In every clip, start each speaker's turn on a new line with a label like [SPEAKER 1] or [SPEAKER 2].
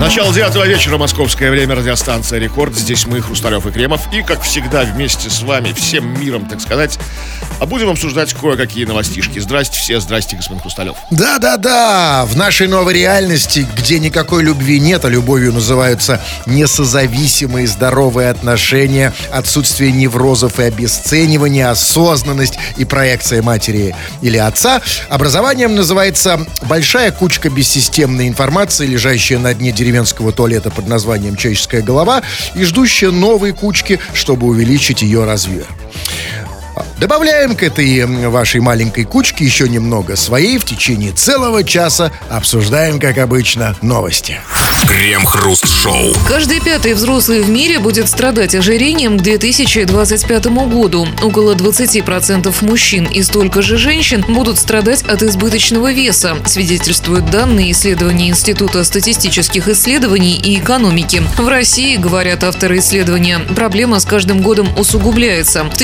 [SPEAKER 1] Начало девятого вечера, московское время, радиостанция «Рекорд». Здесь мы, Хрусталев и Кремов. И, как всегда, вместе с вами, всем миром, так сказать, а будем обсуждать кое-какие новостишки. Здрасте все, здрасте, господин Хрусталев.
[SPEAKER 2] Да-да-да, в нашей новой реальности, где никакой любви нет, а любовью называются несозависимые здоровые отношения, отсутствие неврозов и обесценивания, осознанность и проекция матери или отца, образованием называется большая кучка бессистемной информации, лежащая на дне деревенского туалета под названием «Человеческая голова» и ждущая новой кучки, чтобы увеличить ее размер. Добавляем к этой вашей маленькой кучке еще немного своей в течение целого часа. Обсуждаем, как обычно, новости.
[SPEAKER 3] Крем-хруст-шоу.
[SPEAKER 4] Каждый пятый взрослый в мире будет страдать ожирением к 2025 году. Около 20% мужчин и столько же женщин будут страдать от избыточного веса, свидетельствуют данные исследования Института статистических исследований и экономики. В России, говорят авторы исследования, проблема с каждым годом усугубляется. В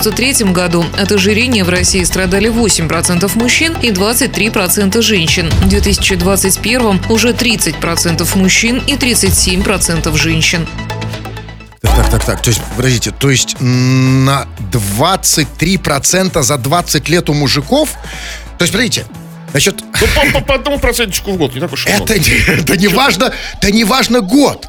[SPEAKER 4] 1993 году от ожирения в России страдали 8% мужчин и 23% женщин. В 2021 уже 30% мужчин и 37% женщин.
[SPEAKER 2] Так, так, так. То есть, подождите, то есть на 23% за 20 лет у мужиков? То есть, подождите, Значит,
[SPEAKER 1] ну, по, по, по одному процентчику в год, не так уж
[SPEAKER 2] это, это не важно, это не важно год.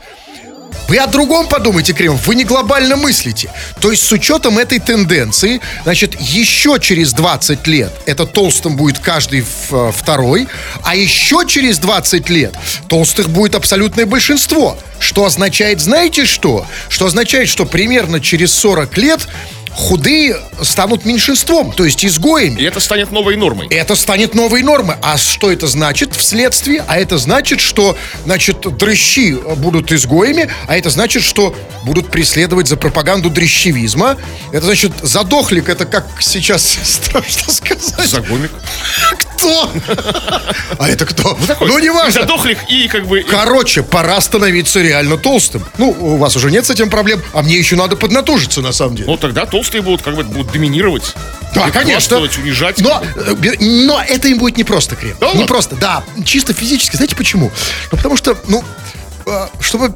[SPEAKER 2] Вы о другом подумайте, Кремов, вы не глобально мыслите. То есть с учетом этой тенденции, значит, еще через 20 лет это толстым будет каждый э, второй, а еще через 20 лет толстых будет абсолютное большинство. Что означает, знаете что? Что означает, что примерно через 40 лет худые станут меньшинством, то есть изгоями.
[SPEAKER 1] И это станет новой нормой.
[SPEAKER 2] Это станет новой нормой. А что это значит вследствие? А это значит, что, значит, дрыщи будут изгоями, а это значит, что будут преследовать за пропаганду дрыщевизма. Это значит, задохлик, это как сейчас страшно сказать.
[SPEAKER 1] Загомик.
[SPEAKER 2] Кто? А это кто?
[SPEAKER 1] Ну, такой,
[SPEAKER 2] ну, не важно.
[SPEAKER 1] Задохлик и как бы...
[SPEAKER 2] Короче, пора становиться реально толстым. Ну, у вас уже нет с этим проблем, а мне еще надо поднатужиться, на самом деле.
[SPEAKER 1] Ну, тогда толстые будут как бы будут доминировать.
[SPEAKER 2] Да, конечно.
[SPEAKER 1] унижать.
[SPEAKER 2] Но, э, но это им будет не просто, Крем.
[SPEAKER 1] Да?
[SPEAKER 2] Не просто, да. Чисто физически. Знаете почему? Ну, потому что, ну, э, чтобы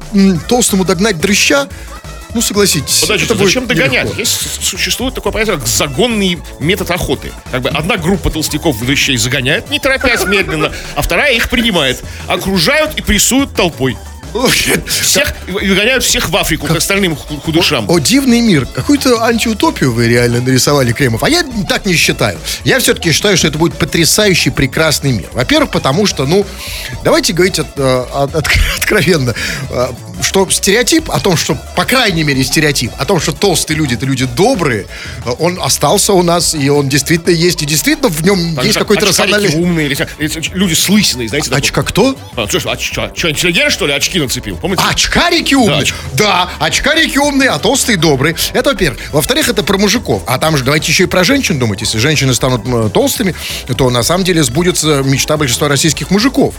[SPEAKER 2] толстому догнать дрыща, ну, согласитесь.
[SPEAKER 1] Подождите, это зачем догонять? Нелегко. Есть, существует такое понятие, как загонный метод охоты. Как бы одна группа толстяков дрыщей загоняет, не торопясь медленно, а вторая их принимает. Окружают и прессуют толпой. Всех, выгоняют всех в Африку, как остальным худышам.
[SPEAKER 2] О, о, дивный мир. Какую-то антиутопию вы реально нарисовали, Кремов. А я так не считаю. Я все-таки считаю, что это будет потрясающий, прекрасный мир. Во-первых, потому что, ну, давайте говорить от, э, от, от, откровенно что стереотип о том, что, по крайней мере, стереотип о том, что толстые люди это люди добрые, он остался у нас, и он действительно есть, и действительно в нем так есть какой-то рациональный...
[SPEAKER 1] умные, люди с лысиной, знаете.
[SPEAKER 2] А, очка кто?
[SPEAKER 1] А, что, а, что, что, интеллигент, что ли, очки нацепил? Помните?
[SPEAKER 2] Очкарики умные. Да, да, очкарики умные, а толстые добрые. Это во-первых. Во-вторых, это про мужиков. А там же давайте еще и про женщин думать. Если женщины станут толстыми, то на самом деле сбудется мечта большинства российских мужиков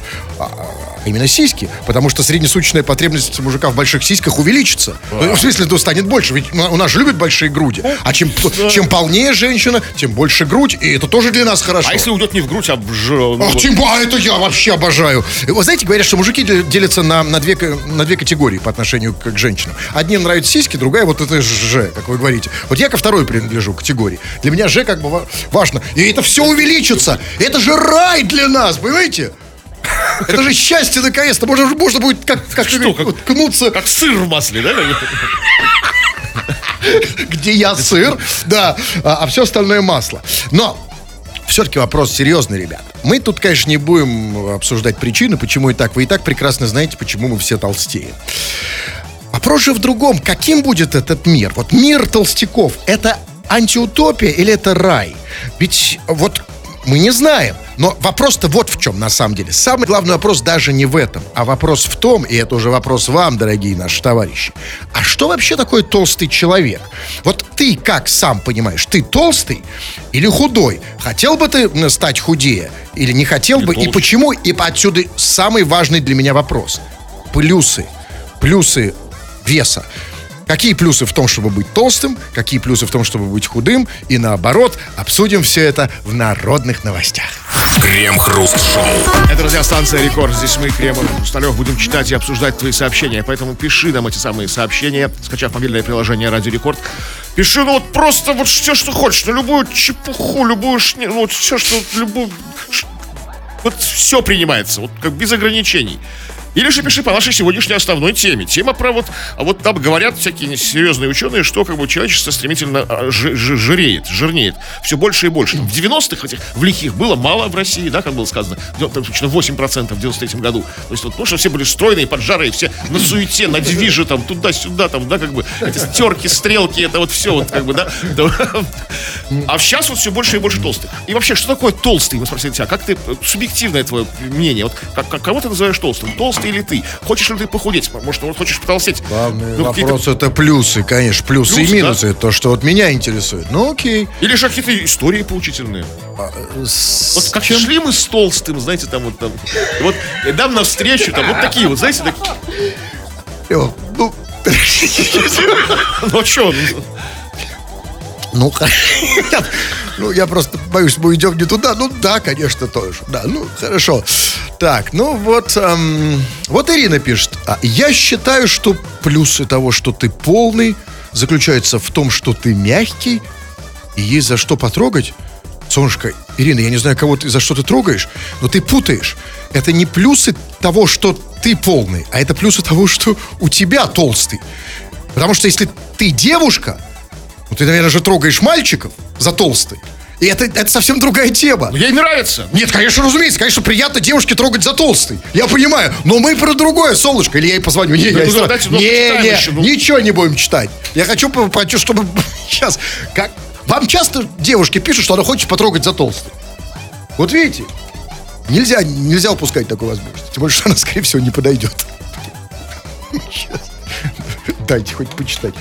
[SPEAKER 2] а, именно сиськи. Потому что среднесуточная потребность мужика в больших сиськах увеличится. Да. В смысле, то станет больше. Ведь у нас же любят большие груди. А чем, чем полнее женщина, тем больше грудь. И это тоже для нас хорошо.
[SPEAKER 1] А если уйдет не в грудь, а в ж...
[SPEAKER 2] а, тем, а это я вообще обожаю. Вы знаете, говорят, что мужики делятся на, на, две, на две категории по отношению к, к женщинам. Одним нравятся сиськи, другая вот это Ж, как вы говорите. Вот я ко второй принадлежу категории. Для меня Ж как бы важно. И это все увеличится. Это же рай для нас, понимаете? Это же счастье наконец-то. Можно, можно будет как, как,
[SPEAKER 1] Что, как, вот, кнуться. Как сыр в масле, да?
[SPEAKER 2] Где я сыр, да, а, а все остальное масло. Но все-таки вопрос серьезный, ребят. Мы тут, конечно, не будем обсуждать причины, почему и так. Вы и так прекрасно знаете, почему мы все толстеем. Вопрос же в другом. Каким будет этот мир? Вот мир толстяков. Это антиутопия или это рай? Ведь вот мы не знаем. Но вопрос-то вот в чем на самом деле. Самый главный вопрос даже не в этом, а вопрос в том, и это уже вопрос вам, дорогие наши товарищи, а что вообще такое толстый человек? Вот ты как сам понимаешь, ты толстый или худой? Хотел бы ты стать худее или не хотел или бы? Толще. И почему? И отсюда самый важный для меня вопрос. Плюсы. Плюсы веса. Какие плюсы в том, чтобы быть толстым, какие плюсы в том, чтобы быть худым, и наоборот, обсудим все это в народных новостях.
[SPEAKER 3] Крем-хруст-шоу.
[SPEAKER 1] Это радиостанция Рекорд. Здесь мы, Кремов Сталев, будем читать и обсуждать твои сообщения. Поэтому пиши нам эти самые сообщения, скачав мобильное приложение Радио Рекорд. Пиши, ну вот просто вот все, что хочешь, ну любую чепуху, любую шни, ну вот все, что, любую... Вот все принимается, вот как без ограничений. Или же пиши по нашей сегодняшней основной теме. Тема про вот, а вот там говорят всякие серьезные ученые, что как бы человечество стремительно а, жи- жи- жиреет, жирнеет. Все больше и больше. В 90-х этих, в лихих, было мало в России, да, как было сказано, там, точно 8% в 93 году. То есть вот, ну, что все были стройные, поджарые, все на суете, на движе, там, туда-сюда, там, да, как бы, эти стерки, стрелки, это вот все, вот, как бы, да. Да. А сейчас вот все больше и больше толстых. И вообще, что такое толстый, мы спросили тебя, как ты, э, субъективное твое мнение, вот, как, как- кого ты называешь толстым? Толстый или ты? Хочешь ли ты похудеть? Может, вот хочешь потолстеть?
[SPEAKER 2] Главный
[SPEAKER 1] Ну,
[SPEAKER 2] вопрос это плюсы, конечно, плюсы,
[SPEAKER 1] Плюсы,
[SPEAKER 2] и минусы. Это то, что вот меня интересует. Ну окей.
[SPEAKER 1] Или же какие-то истории поучительные? Вот как
[SPEAKER 2] чем?
[SPEAKER 1] шли мы с толстым, знаете, там вот там. Вот и нам навстречу, там вот такие вот, знаете, такие.
[SPEAKER 2] Э, Ну,
[SPEAKER 1] Ну а что?
[SPEAKER 2] Ну, ну, я просто боюсь, мы идем не туда. Ну, да, конечно, тоже. Да, ну, хорошо. Так, ну вот, эм, вот Ирина пишет. «А Я считаю, что плюсы того, что ты полный, заключаются в том, что ты мягкий, и есть за что потрогать. Солнышко, Ирина, я не знаю, кого ты за что ты трогаешь, но ты путаешь. Это не плюсы того, что ты полный, а это плюсы того, что у тебя толстый. Потому что если ты девушка, ну ты, наверное, же трогаешь мальчиков за толстый. И это, это совсем другая тема.
[SPEAKER 1] Ей нравится.
[SPEAKER 2] Нет, конечно, разумеется, конечно, приятно девушке трогать за толстый. Я понимаю, но мы про другое, солнышко. Или я ей позвоню. Не,
[SPEAKER 1] Да
[SPEAKER 2] я
[SPEAKER 1] ну, ну,
[SPEAKER 2] не, не,
[SPEAKER 1] еще, ну.
[SPEAKER 2] ничего не будем читать. Я хочу, чтобы сейчас... Как, вам часто девушки пишут, что она хочет потрогать за толстый? Вот видите, нельзя, нельзя упускать такую возможность. Тем более, что она, скорее всего, не подойдет. Сейчас. Дайте хоть почитать.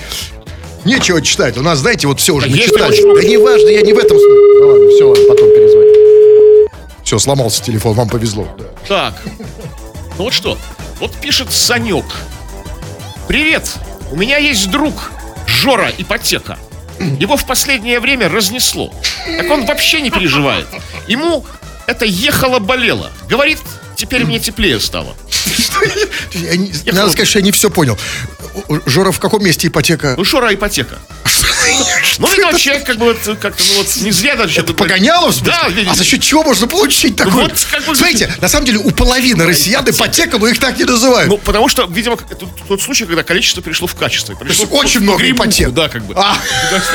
[SPEAKER 2] Нечего читать. У нас, знаете, вот все уже
[SPEAKER 1] есть
[SPEAKER 2] начитали. Да не важно, я не в этом смысле. Да ладно, все, ладно, потом перезвоню. Все, сломался телефон, вам повезло. Да.
[SPEAKER 1] Так. Ну вот что? Вот пишет Санек. Привет. У меня есть друг Жора Ипотека. Его в последнее время разнесло. Так он вообще не переживает. Ему это ехало-болело. Говорит, теперь мне теплее стало.
[SPEAKER 2] Надо сказать, что я не все понял. Жора, в каком месте ипотека?
[SPEAKER 1] Ну, Жора Ипотека. Ну, видимо, человек как бы вот, как-то, ну вот, не зря даже...
[SPEAKER 2] Это Погоняло, в?
[SPEAKER 1] Да.
[SPEAKER 2] А за счет чего можно получить такое?
[SPEAKER 1] Вот как бы-
[SPEAKER 2] Смотрите, на самом деле у половины россиян ипотека, но их так не называют.
[SPEAKER 1] Ну, потому что, видимо, это тот случай, когда количество перешло в качество. Перешло
[SPEAKER 2] есть очень много ипотек.
[SPEAKER 1] Да, как бы.
[SPEAKER 2] А.
[SPEAKER 1] То есть,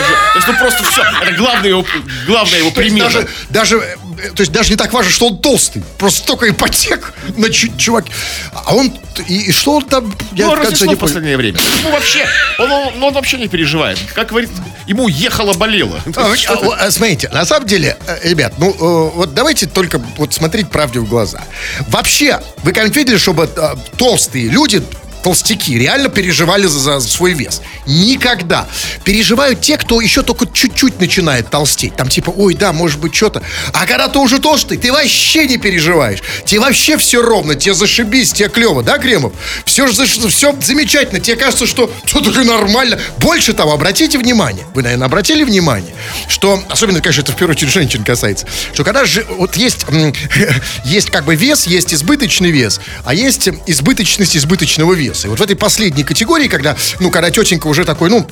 [SPEAKER 1] то ну, просто все. Это главная его, главная его
[SPEAKER 2] То
[SPEAKER 1] примера.
[SPEAKER 2] даже, даже, то есть даже не так важно, что он толстый. Просто столько ипотек на чу- чувак. А он, и, и что он там, я
[SPEAKER 1] Ну, разнесло
[SPEAKER 2] не
[SPEAKER 1] в последнее время. Ну, вообще, он, он- он вообще не переживает. Как говорит, ему ехало-болело.
[SPEAKER 2] А, а, а, смотрите, на самом деле, э, ребят, ну э, вот давайте только вот смотреть правде в глаза. Вообще, вы когда видели, чтобы э, толстые люди толстяки реально переживали за, за свой вес. Никогда. Переживают те, кто еще только чуть-чуть начинает толстеть. Там типа, ой, да, может быть, что-то. А когда ты уже толстый, ты вообще не переживаешь. Тебе вообще все ровно, тебе зашибись, тебе клево, да, Кремов? Все, же все замечательно. Тебе кажется, что все такое нормально. Больше того, обратите внимание. Вы, наверное, обратили внимание, что, особенно, конечно, это в первую очередь женщин касается, что когда же вот есть, есть как бы вес, есть избыточный вес, а есть избыточность избыточного веса. И вот в этой последней категории, когда, ну, когда тетенька уже такой, ну,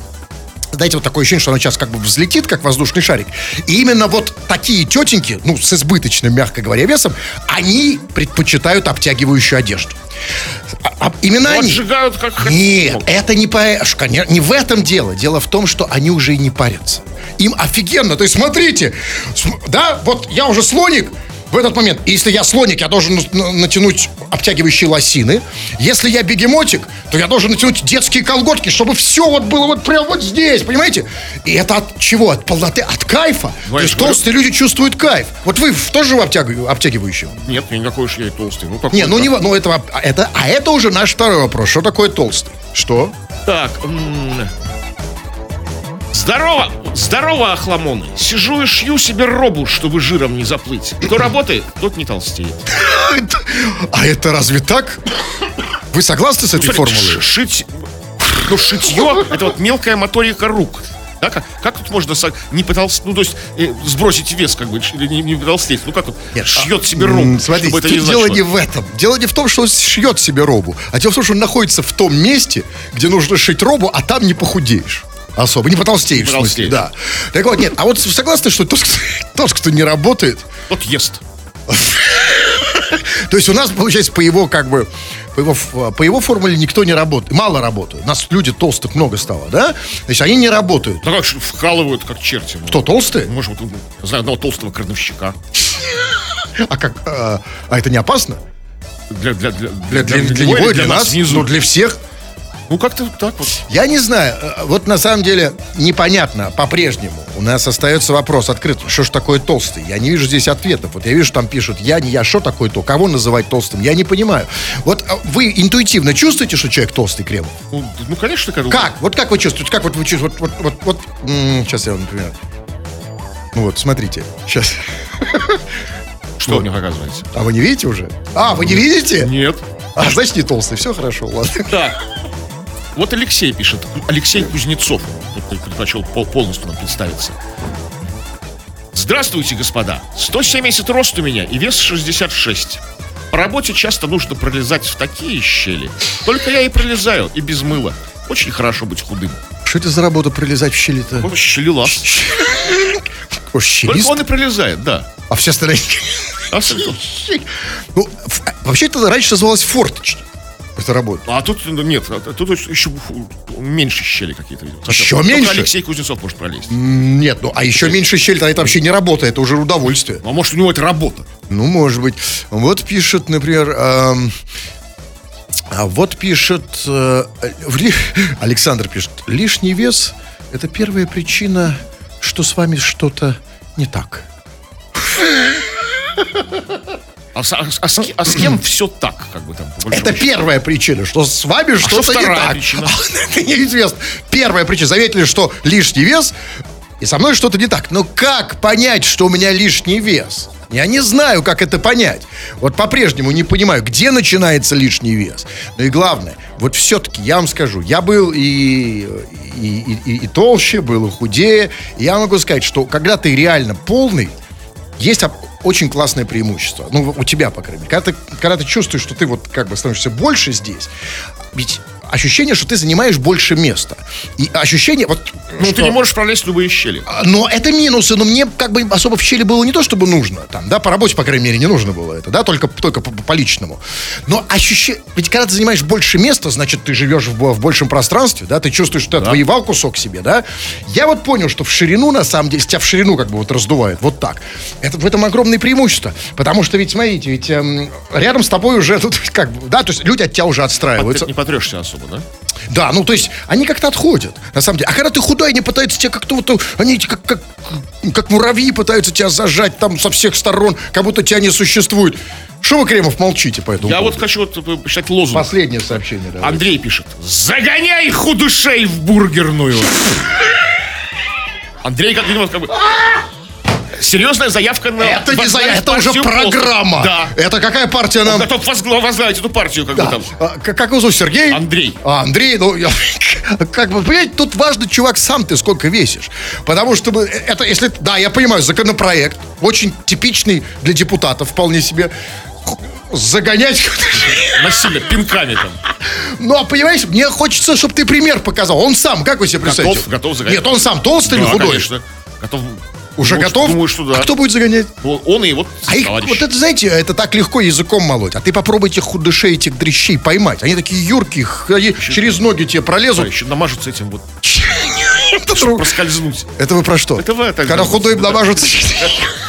[SPEAKER 2] знаете, вот такое ощущение, что она сейчас как бы взлетит, как воздушный шарик. И именно вот такие тетеньки, ну, с избыточным, мягко говоря, весом, они предпочитают обтягивающую одежду. А- а именно они.
[SPEAKER 1] отжигают как...
[SPEAKER 2] Нет, это не, по, не в этом дело. Дело в том, что они уже и не парятся. Им офигенно. То есть, смотрите, см- да, вот я уже слоник в этот момент. Если я слоник, я должен на- на- натянуть обтягивающие лосины. Если я бегемотик, то я должен натянуть детские колготки, чтобы все вот было вот прям вот здесь, понимаете? И это от чего? От полноты, от кайфа. То есть
[SPEAKER 1] говорю-
[SPEAKER 2] толстые люди чувствуют кайф. Вот вы тоже в обтягиваю- обтягивающем?
[SPEAKER 1] Нет, я никакой уж я и толстый. Ну, такой,
[SPEAKER 2] Не, ну
[SPEAKER 1] да.
[SPEAKER 2] не, ну это, а это, а это уже наш второй вопрос. Что такое толстый? Что?
[SPEAKER 1] Так. Здорово, здорово, охламоны. Сижу и шью себе робу, чтобы жиром не заплыть. Кто работает, тот не толстеет.
[SPEAKER 2] А это разве так? Вы согласны с этой
[SPEAKER 1] Смотри,
[SPEAKER 2] формулой?
[SPEAKER 1] Шить... Ну, шитье – это вот мелкая моторика рук. Да, как, как тут можно не потолстеть, ну, то есть э, сбросить вес, как бы, или не, не потолстеть? Ну, как вот шьет себе
[SPEAKER 2] М, Смотрите,
[SPEAKER 1] чтобы это не
[SPEAKER 2] дело не в этом. Дело не в том, что он шьет себе робу, а дело в том, что он находится в том месте, где нужно шить робу, а там не похудеешь. Особо, не потолстеешь,
[SPEAKER 1] Не
[SPEAKER 2] в смысле,
[SPEAKER 1] потолстеешь.
[SPEAKER 2] да. Так вот, нет, а вот согласны, что тот, кто, тот, кто не работает,
[SPEAKER 1] Тот ест.
[SPEAKER 2] то есть у нас, получается, по его, как бы, по его, по его формуле никто не работает, мало работают. У нас люди толстых много стало, да? Значит, они не работают.
[SPEAKER 1] Ну, как вкалывают, как черти. ну.
[SPEAKER 2] Кто, толстые?
[SPEAKER 1] Может, вот, ну, знаю одного толстого крановщика.
[SPEAKER 2] А как, а, а это не опасно?
[SPEAKER 1] Для, для, для,
[SPEAKER 2] Для, для- для
[SPEAKER 1] него
[SPEAKER 2] и для нас,
[SPEAKER 1] снизу.
[SPEAKER 2] ну, для всех.
[SPEAKER 1] Ну, как-то так вот.
[SPEAKER 2] Я не знаю. Э, Вот на самом деле непонятно по-прежнему. У нас остается вопрос открыт. Что ж такое толстый? Я не вижу здесь ответов. Вот я вижу, там пишут, я не я, что такое то? Кого называть толстым? Я не понимаю. Вот а, вы интуитивно чувствуете, что человек толстый, Кремов?
[SPEAKER 1] Ну, ну, конечно, как...
[SPEAKER 2] Как? Вот как вы чувствуете? Как вот вы чувствуете? Вот, вот, вот, вот. М, сейчас я вам, например. Ну вот, смотрите. Сейчас.
[SPEAKER 1] Что вы мне показываете?
[SPEAKER 2] А вы не видите уже? А, вы не видите?
[SPEAKER 1] Нет.
[SPEAKER 2] А, значит, не толстый. Все хорошо, ладно.
[SPEAKER 1] Так. Вот Алексей пишет. Алексей Кузнецов. Тут предпочел пол- полностью нам представиться. Здравствуйте, господа. 170 рост у меня и вес 66. По работе часто нужно пролезать в такие щели. Только я и пролезаю, и без мыла. Очень хорошо быть худым.
[SPEAKER 2] Что это за работа пролезать в щели-то?
[SPEAKER 1] Он щелелаз. Только он и пролезает, да.
[SPEAKER 2] А все остальные...
[SPEAKER 1] Абсолютно.
[SPEAKER 2] Ну, ф- вообще это раньше называлось форточник. Это работа.
[SPEAKER 1] А тут ну, нет, а тут еще меньше щели какие-то.
[SPEAKER 2] Еще
[SPEAKER 1] Только
[SPEAKER 2] меньше?
[SPEAKER 1] Алексей Кузнецов может пролезть.
[SPEAKER 2] Нет, ну а еще меньше щель, тогда это вообще не работа, это уже удовольствие.
[SPEAKER 1] А может у него это работа?
[SPEAKER 2] Ну, может быть. Вот пишет, например, эм, а вот пишет, э, Александр пишет, лишний вес – это первая причина, что с вами что-то не так.
[SPEAKER 1] А, с- а с- а с, а с кем все так, как бы там,
[SPEAKER 2] Это
[SPEAKER 1] счету?
[SPEAKER 2] первая причина, что с вами что-то не
[SPEAKER 1] А вторая
[SPEAKER 2] так.
[SPEAKER 1] причина?
[SPEAKER 2] Это неизвестно. Первая причина. Заметили, что лишний вес, и со мной что-то не так. Но как понять, что у меня лишний вес? Я не знаю, как это понять. Вот по-прежнему не понимаю, где начинается лишний вес. Ну и главное, вот все-таки я вам скажу, я был и, и, и- и- толще, был и худее. И я могу сказать, что когда ты реально полный, есть очень классное преимущество. Ну, у тебя, по крайней мере. Когда ты, когда ты чувствуешь, что ты вот как бы становишься больше здесь, ведь ощущение, что ты занимаешь больше места. И ощущение, вот...
[SPEAKER 1] Ну,
[SPEAKER 2] что-
[SPEAKER 1] ты не можешь пролезть в любые щели.
[SPEAKER 2] а, Но это минусы, но мне как бы особо в щели было не то, чтобы нужно. Там, да, по работе, по крайней мере, не нужно было это, да, только, только по, по личному. Но ощущение... Ведь когда ты занимаешь больше места, значит, ты живешь в, в большем пространстве, да, ты чувствуешь, что ты отвоевал кусок себе, да. Я вот понял, что в ширину, на самом деле, тебя в ширину как бы вот раздувает, вот так. Это, в этом огромное преимущество. Потому что ведь, смотрите, ведь эм, рядом с тобой уже тут как бы, да, то есть люди от тебя уже
[SPEAKER 1] Ты
[SPEAKER 2] отстраиваются.
[SPEAKER 1] не потрешься особо, да?
[SPEAKER 2] Да, ну то есть они как-то отходят, на самом деле. А когда ты худой, они пытаются тебя как-то вот, они эти как, как, как муравьи пытаются тебя зажать там со всех сторон, как будто тебя не существует. Что вы, Кремов, молчите по этому
[SPEAKER 1] Я вот
[SPEAKER 2] поводу?
[SPEAKER 1] хочу вот э, почитать лозунг.
[SPEAKER 2] Последнее сообщение, да.
[SPEAKER 1] Андрей пишет. Загоняй худышей в бургерную. Андрей, как видимо, как бы... Серьезная заявка на...
[SPEAKER 2] Это не за,
[SPEAKER 1] возглавить
[SPEAKER 2] это уже программа.
[SPEAKER 1] Да.
[SPEAKER 2] Это какая партия
[SPEAKER 1] Он
[SPEAKER 2] нам?
[SPEAKER 1] готов возгла- возглавить эту партию, как бы
[SPEAKER 2] Да.
[SPEAKER 1] там.
[SPEAKER 2] А, к- как его зовут, Сергей?
[SPEAKER 1] Андрей.
[SPEAKER 2] А, Андрей, ну, я- как бы, понимаете, тут важно, чувак, сам ты сколько весишь. Потому что мы- это, если, да, я понимаю, законопроект, очень типичный для депутатов, вполне себе. Загонять
[SPEAKER 1] Насильно, пинками там.
[SPEAKER 2] Ну, а понимаешь, мне хочется, чтобы ты пример показал. Он сам, как вы себе представляете?
[SPEAKER 1] Готов, готов загонять.
[SPEAKER 2] Нет, он сам толстый или
[SPEAKER 1] Да,
[SPEAKER 2] худой?
[SPEAKER 1] конечно. Готов.
[SPEAKER 2] Уже
[SPEAKER 1] Думаю,
[SPEAKER 2] готов?
[SPEAKER 1] что- Думаю, что да.
[SPEAKER 2] А кто будет загонять?
[SPEAKER 1] Он- и вот
[SPEAKER 2] А их, вот это, знаете, это так легко языком молоть. А ты попробуй этих худышей, этих дрищей поймать. Они такие юркие, х- они через ноги тебе пролезут.
[SPEAKER 1] Еще намажутся этим вот,
[SPEAKER 2] тру-
[SPEAKER 1] проскользнуть.
[SPEAKER 2] Это вы про что?
[SPEAKER 1] Это вы
[SPEAKER 2] Когда худой
[SPEAKER 1] Да.
[SPEAKER 2] намажутся.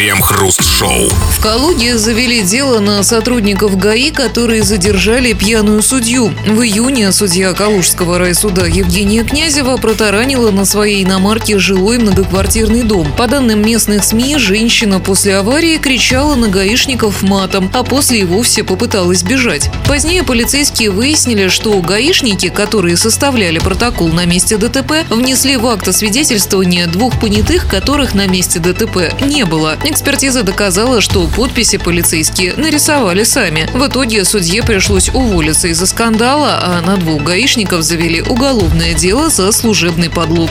[SPEAKER 3] Крем-хруст-шоу.
[SPEAKER 4] В Калуге завели дело на сотрудников ГАИ, которые задержали пьяную судью. В июне судья Калужского райсуда Евгения Князева протаранила на своей иномарке жилой многоквартирный дом. По данным местных СМИ, женщина после аварии кричала на гаишников матом, а после и вовсе попыталась бежать. Позднее полицейские выяснили, что гаишники, которые составляли протокол на месте ДТП, внесли в акт освидетельствования двух понятых, которых на месте ДТП не было. Экспертиза доказала, что подписи полицейские нарисовали сами. В итоге судье пришлось уволиться из-за скандала, а на двух гаишников завели уголовное дело за служебный подлог.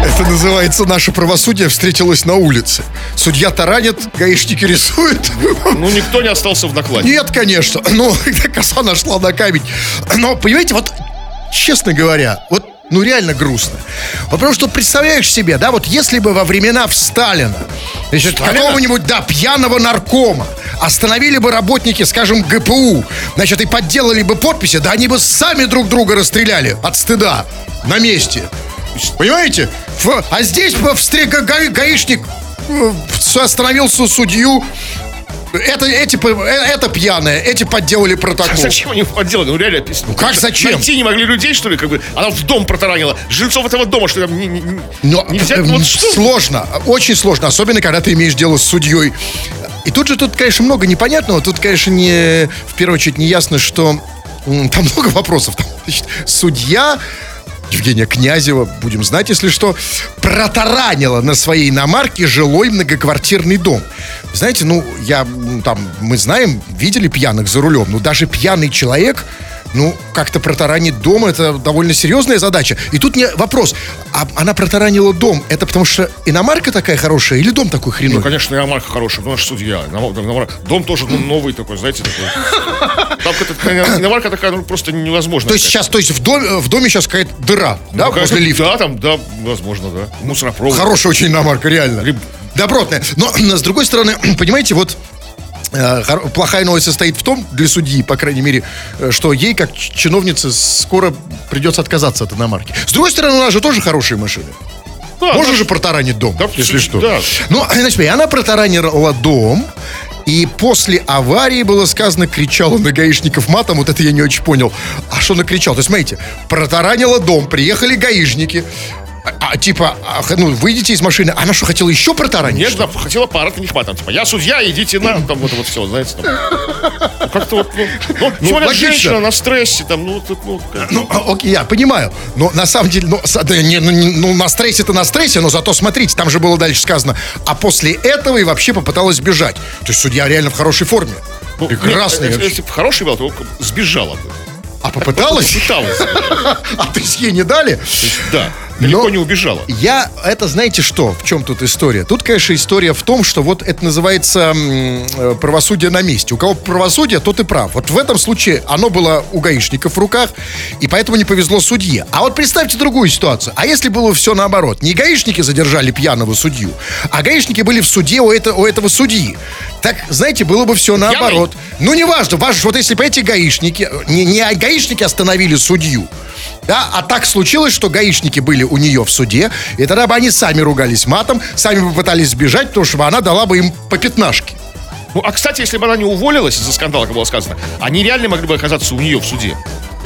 [SPEAKER 2] Это называется «Наше правосудие встретилось на улице». Судья таранит, гаишники рисуют.
[SPEAKER 1] Ну, никто не остался в накладе.
[SPEAKER 2] Нет, конечно. Ну, коса нашла на камень. Но, понимаете, вот, честно говоря, вот ну реально грустно. Потому что представляешь себе, да, вот если бы во времена в Сталина, значит, какого-нибудь, да, пьяного наркома остановили бы работники, скажем, ГПУ, значит, и подделали бы подписи, да они бы сами друг друга расстреляли от стыда на месте. Понимаете? А здесь бы встре- га- га- гаишник э, остановил су- судью. Это, эти, э, это пьяные, эти подделали протокол.
[SPEAKER 1] А зачем они подделали? Ну, реально, пис-
[SPEAKER 2] как
[SPEAKER 1] что,
[SPEAKER 2] зачем?
[SPEAKER 1] Найти не могли людей, что ли? Как бы, она в дом протаранила. Жильцов этого дома, что там не, не-
[SPEAKER 2] Но
[SPEAKER 1] нельзя...
[SPEAKER 2] э,
[SPEAKER 1] Вот что?
[SPEAKER 2] сложно, очень сложно, особенно когда ты имеешь дело с судьей. И тут же тут, конечно, много непонятного. Тут, конечно, не в первую очередь не ясно, что там много вопросов. Там, значит, судья Евгения Князева, будем знать, если что, протаранила на своей иномарке жилой многоквартирный дом. Знаете, ну, я, м, там, мы знаем, видели пьяных за рулем, но даже пьяный человек, ну, как-то протаранить дом, это довольно серьезная задача. И тут мне вопрос, а она протаранила дом, это потому что иномарка такая хорошая или дом такой
[SPEAKER 1] Ну,
[SPEAKER 2] хреновый?
[SPEAKER 1] конечно, иномарка хорошая, но наш судья. Дом тоже ну, новый такой, знаете, такой. Там какая-то иномарка такая, ну, просто невозможно.
[SPEAKER 2] То есть сейчас, то есть в доме, в доме сейчас какая-то дыра, да,
[SPEAKER 1] Ну, как-
[SPEAKER 2] возле лифта?
[SPEAKER 1] Да, там, да, возможно, да. Мусоропровод.
[SPEAKER 2] Хорошая очень иномарка, реально. Добротная. Но, с другой стороны, понимаете, вот плохая новость состоит в том, для судьи, по крайней мере, э, что ей, как чиновнице, скоро придется отказаться от иномарки. С другой стороны, у нас же тоже хорошие машины.
[SPEAKER 1] Да,
[SPEAKER 2] Можно
[SPEAKER 1] да.
[SPEAKER 2] же протаранить дом,
[SPEAKER 1] Да,
[SPEAKER 2] если что.
[SPEAKER 1] да.
[SPEAKER 2] Ну, значит, и она протаранила дом, и после аварии было сказано, кричала на гаишников матом, вот это я не очень понял. А что накричал? То есть, смотрите, протаранила дом, приехали гаишники, а, типа, а, ну, выйдите из машины. Она что, хотела еще протаранить?
[SPEAKER 1] Нет, да, хотела парад них матом. Типа, я судья, идите на, там вот, вот все, знаете, там. Ну, как-то вот, ну, ну, более
[SPEAKER 2] логично.
[SPEAKER 1] женщина на стрессе, там, ну, тут, ну, как-
[SPEAKER 2] Ну, а, окей, я понимаю. Но на самом деле, ну, да, не, ну, ну, на стрессе-то на стрессе, но зато смотрите, там же было дальше сказано, а после этого и вообще попыталась бежать. То есть судья реально в хорошей форме.
[SPEAKER 1] ну,
[SPEAKER 2] Прекрасный.
[SPEAKER 1] нет,
[SPEAKER 2] вообще.
[SPEAKER 1] Если бы хороший был, то сбежала бы.
[SPEAKER 2] А попыталась?
[SPEAKER 1] Пыталась.
[SPEAKER 2] А есть ей не дали?
[SPEAKER 1] Да, далеко
[SPEAKER 2] Но-
[SPEAKER 1] не убежала.
[SPEAKER 2] Я, это знаете что, в чем тут история? Тут, конечно, история в том, что вот это называется м, э, правосудие на месте. У кого правосудие, тот и прав. Вот в этом случае оно было у гаишников в руках, и поэтому не повезло судье. А вот представьте другую ситуацию. А если было все наоборот? Не гаишники задержали пьяного судью, а гаишники были в суде у, это- у этого судьи. Так, знаете, было бы все наоборот. Ну, неважно, важно, вот если бы эти гаишники, не, не гаишники остановили судью, да, а так случилось, что гаишники были у нее в суде, и тогда бы они сами ругались матом, сами бы пытались сбежать, потому что она дала бы им по пятнашке.
[SPEAKER 1] Ну, а, кстати, если бы она не уволилась из-за скандала, как было сказано, они реально могли бы оказаться у нее в суде.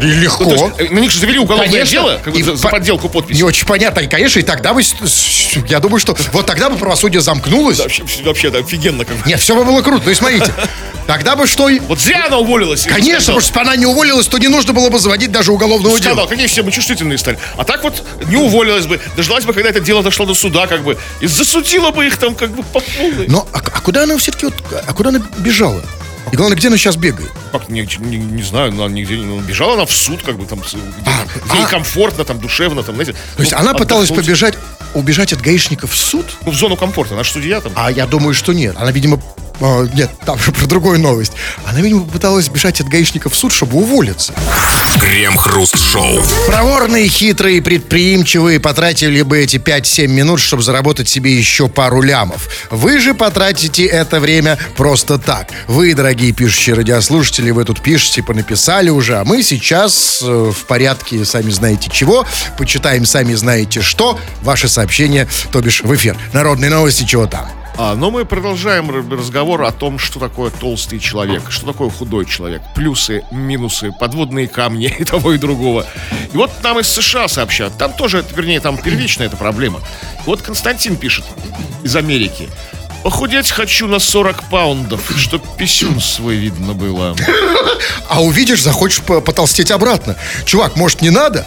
[SPEAKER 2] Легко.
[SPEAKER 1] Ну, есть, э, на них же завели уголовное
[SPEAKER 2] Конечно.
[SPEAKER 1] дело как бы,
[SPEAKER 2] И
[SPEAKER 1] за, за
[SPEAKER 2] по-
[SPEAKER 1] подделку подписи.
[SPEAKER 2] Не очень понятно, и, конечно, и тогда бы, я думаю, что вот тогда бы правосудие замкнулось.
[SPEAKER 1] Вообще, вообще, да, офигенно. Как.
[SPEAKER 2] Нет, все бы было круто. То есть, смотрите, тогда бы что... и-
[SPEAKER 1] Вот зря она уволилась.
[SPEAKER 2] Конечно, потому что если она не уволилась, то не нужно было бы заводить даже уголовного
[SPEAKER 1] Скандал,
[SPEAKER 2] дела.
[SPEAKER 1] какие все мы чувствительные стали. А так вот не уволилась бы, дождалась бы, когда это дело дошло до суда, как бы, и засудила бы их там, как бы, по полной.
[SPEAKER 2] Но а, а куда она все-таки, вот, а куда она бежала? И главное, где она сейчас бегает?
[SPEAKER 1] Как, не, не, не знаю, она нигде не... ну, бежала она в суд, как бы, там, с- где, ей
[SPEAKER 2] а.
[SPEAKER 1] комфортно, там, душевно, там, знаете.
[SPEAKER 2] То есть
[SPEAKER 1] ну,
[SPEAKER 2] она пыталась
[SPEAKER 1] отдохнуть.
[SPEAKER 2] побежать, убежать от гаишников в суд?
[SPEAKER 1] Ну, в зону комфорта, наш судья там.
[SPEAKER 2] А я думаю, что нет. Она, видимо, а, нет, там же про другую новость. Она, видимо, пыталась бежать от гаишников в суд, чтобы уволиться.
[SPEAKER 3] Крем-хруст-шоу.
[SPEAKER 2] Проворные, хитрые, предприимчивые потратили бы эти 5-7 минут, чтобы заработать себе еще пару лямов. Вы же потратите это время просто так. Вы, дорогие пишущие радиослушатели, вы тут пишете, понаписали уже, а мы сейчас э, в порядке, сами знаете чего, почитаем сами знаете что, ваши сообщения, то бишь в эфир. Народные новости, чего там.
[SPEAKER 1] А, но мы продолжаем разговор о том, что такое толстый человек, что такое худой человек, плюсы, минусы, подводные камни и того и другого. И вот нам из США сообщают, там тоже, вернее, там первичная эта проблема. Вот Константин пишет из Америки. Похудеть хочу на 40 паундов, чтоб писюн свой видно было.
[SPEAKER 2] А увидишь, захочешь по- потолстеть обратно. Чувак, может, не надо?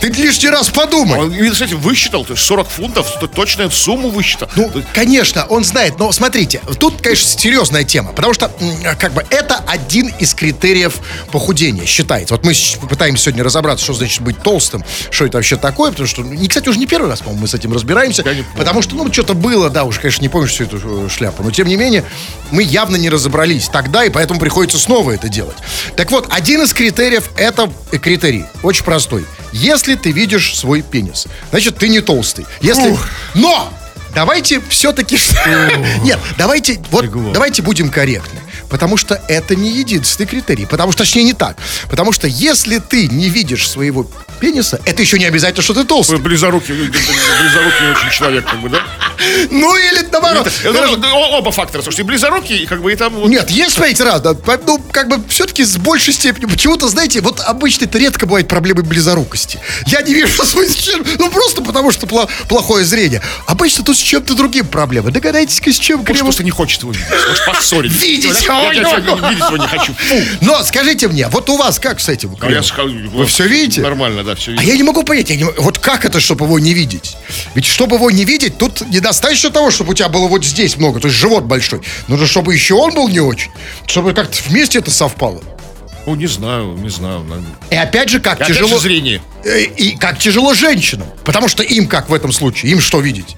[SPEAKER 2] Ты лишний раз подумай.
[SPEAKER 1] Он, кстати, высчитал, то есть 40 фунтов, то точная сумму высчитал.
[SPEAKER 2] Ну, конечно, он знает, но смотрите, тут, конечно, серьезная тема, потому что, как бы, это один из критериев похудения, считается. Вот мы пытаемся сегодня разобраться, что значит быть толстым, что это вообще такое, потому что, ну, не, кстати, уже не первый раз, по-моему, мы с этим разбираемся, потому что, ну, что-то было, да, уж, конечно, не помнишь всю эту э, шляпу, но, тем не менее, мы явно не разобрались тогда, и поэтому приходится снова это делать. Так вот, один из критериев, это э, критерий, очень простой. Если ты видишь свой пенис, значит, ты не толстый. Если... Но! Давайте все-таки... Нет, давайте, вот, давайте будем корректны. Потому что это не единственный критерий. Потому что, точнее, не так. Потому что если ты не видишь своего пениса, это еще не обязательно, что ты толстый.
[SPEAKER 1] близорукий, близорукий очень человек, как бы, да?
[SPEAKER 2] Ну или наоборот.
[SPEAKER 1] Оба фактора, слушайте, близорукий, как бы и там.
[SPEAKER 2] Нет, есть, смотрите, раз, да, ну, как бы все-таки с большей степенью. Почему-то, знаете, вот обычно это редко бывает проблемы близорукости. Я не вижу свой член, ну просто потому что пло- плохое зрение. Обычно тут с чем-то другим проблема. Догадайтесь-ка, с чем
[SPEAKER 1] Может, просто не хочет его видеть, может, поссорить.
[SPEAKER 2] Видеть Его
[SPEAKER 1] я-
[SPEAKER 2] не
[SPEAKER 1] я
[SPEAKER 2] могу.
[SPEAKER 1] Видеть его не хочу. Фу.
[SPEAKER 2] Но скажите мне, вот у вас как с этим?
[SPEAKER 1] А я
[SPEAKER 2] Вы все видите?
[SPEAKER 1] Нормально, да, все
[SPEAKER 2] А я не могу понять, я не вот как это, чтобы его не видеть? Ведь чтобы его не видеть, тут недостаточно того, чтобы у тебя было вот здесь много, то есть живот большой. Нужно, чтобы еще он был не очень. Чтобы как-то вместе это совпало.
[SPEAKER 1] Ну, не знаю, не знаю.
[SPEAKER 2] И опять же, как
[SPEAKER 1] И опять
[SPEAKER 2] тяжело...
[SPEAKER 1] же зрение.
[SPEAKER 2] Э, И как тяжело женщинам. Потому что им как в этом случае? Им что видеть?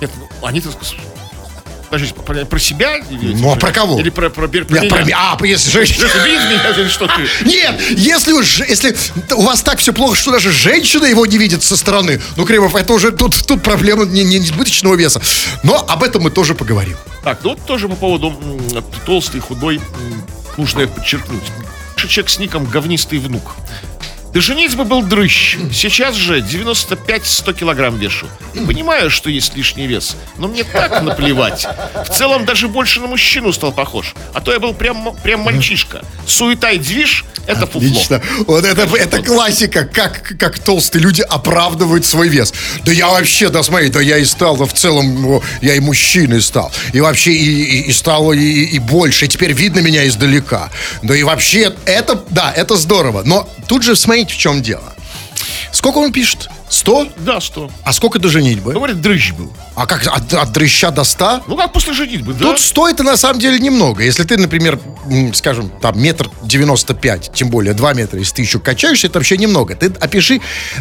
[SPEAKER 1] Нет, ну, они так сказать, Подождите, про, про себя? Или,
[SPEAKER 2] Ну, а про кого?
[SPEAKER 1] Или про, про, про,
[SPEAKER 2] Нет, про
[SPEAKER 1] меня?
[SPEAKER 2] ми- А, если женщина...
[SPEAKER 1] Или что ты?
[SPEAKER 2] Нет, если, уж, если у вас так все плохо, что даже женщина его не видит со стороны, ну, Кремов, это уже тут, тут проблема не, не избыточного веса. Но об этом мы тоже поговорим.
[SPEAKER 1] Так, ну вот тоже по поводу толстый, худой, нужно подчеркнуть. Пишет Человек с ником говнистый внук. До женитьбы был дрыщ. Сейчас же 95-100 килограмм вешу. Понимаю, что есть лишний вес, но мне так наплевать. В целом даже больше на мужчину стал похож. А то я был прям, прям мальчишка. Суета и движ — это фуфло.
[SPEAKER 2] Лично. Вот это, это классика, как, как толстые люди оправдывают свой вес. Да я вообще, да смотри, да я и стал, да в целом, я и мужчиной стал. И вообще и, и, и стало и, и больше. И теперь видно меня издалека. Да и вообще, это, да, это здорово. Но тут же смотрите, в чем дело. Сколько он пишет? 100?
[SPEAKER 1] Да, что?
[SPEAKER 2] А сколько до женитьбы?
[SPEAKER 1] Ну, говорит, дрыщ был.
[SPEAKER 2] А как от, от дрыща до 100?
[SPEAKER 1] Ну, как после женитьбы, да?
[SPEAKER 2] Тут стоит на самом деле немного. Если ты, например, скажем, там метр девяносто пять, тем более два метра, если ты еще качаешься, это вообще немного. Ты опиши